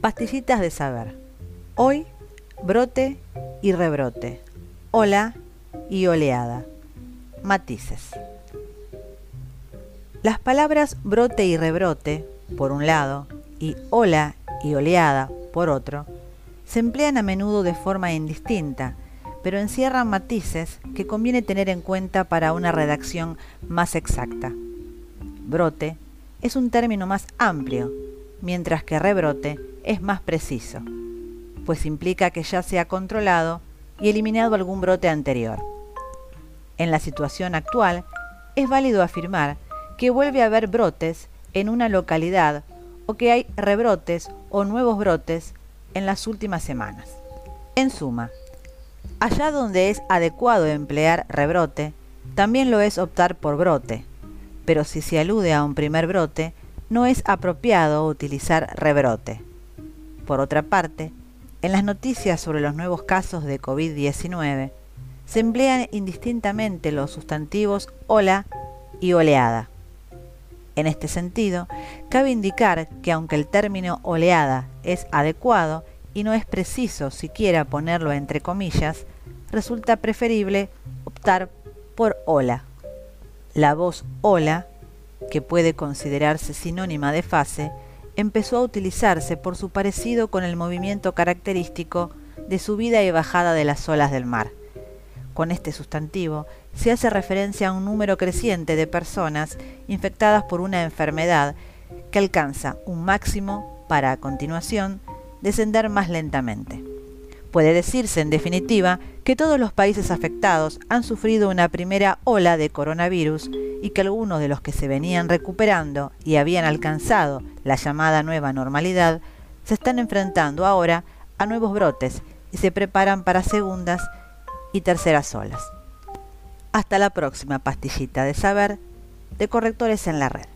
Pastillitas de saber. Hoy, brote y rebrote. Ola y oleada. Matices. Las palabras brote y rebrote, por un lado, y ola y oleada, por otro, se emplean a menudo de forma indistinta, pero encierran matices que conviene tener en cuenta para una redacción más exacta. Brote es un término más amplio, mientras que rebrote es más preciso, pues implica que ya se ha controlado y eliminado algún brote anterior. En la situación actual, es válido afirmar que vuelve a haber brotes en una localidad o que hay rebrotes o nuevos brotes en las últimas semanas. En suma, allá donde es adecuado emplear rebrote, también lo es optar por brote, pero si se alude a un primer brote, no es apropiado utilizar rebrote. Por otra parte, en las noticias sobre los nuevos casos de COVID-19, se emplean indistintamente los sustantivos ola y oleada. En este sentido, cabe indicar que aunque el término oleada es adecuado y no es preciso siquiera ponerlo entre comillas, resulta preferible optar por ola. La voz ola, que puede considerarse sinónima de fase, empezó a utilizarse por su parecido con el movimiento característico de subida y bajada de las olas del mar. Con este sustantivo se hace referencia a un número creciente de personas infectadas por una enfermedad que alcanza un máximo para a continuación descender más lentamente. Puede decirse, en definitiva, que todos los países afectados han sufrido una primera ola de coronavirus y que algunos de los que se venían recuperando y habían alcanzado la llamada nueva normalidad se están enfrentando ahora a nuevos brotes y se preparan para segundas y terceras olas. Hasta la próxima pastillita de saber de correctores en la red.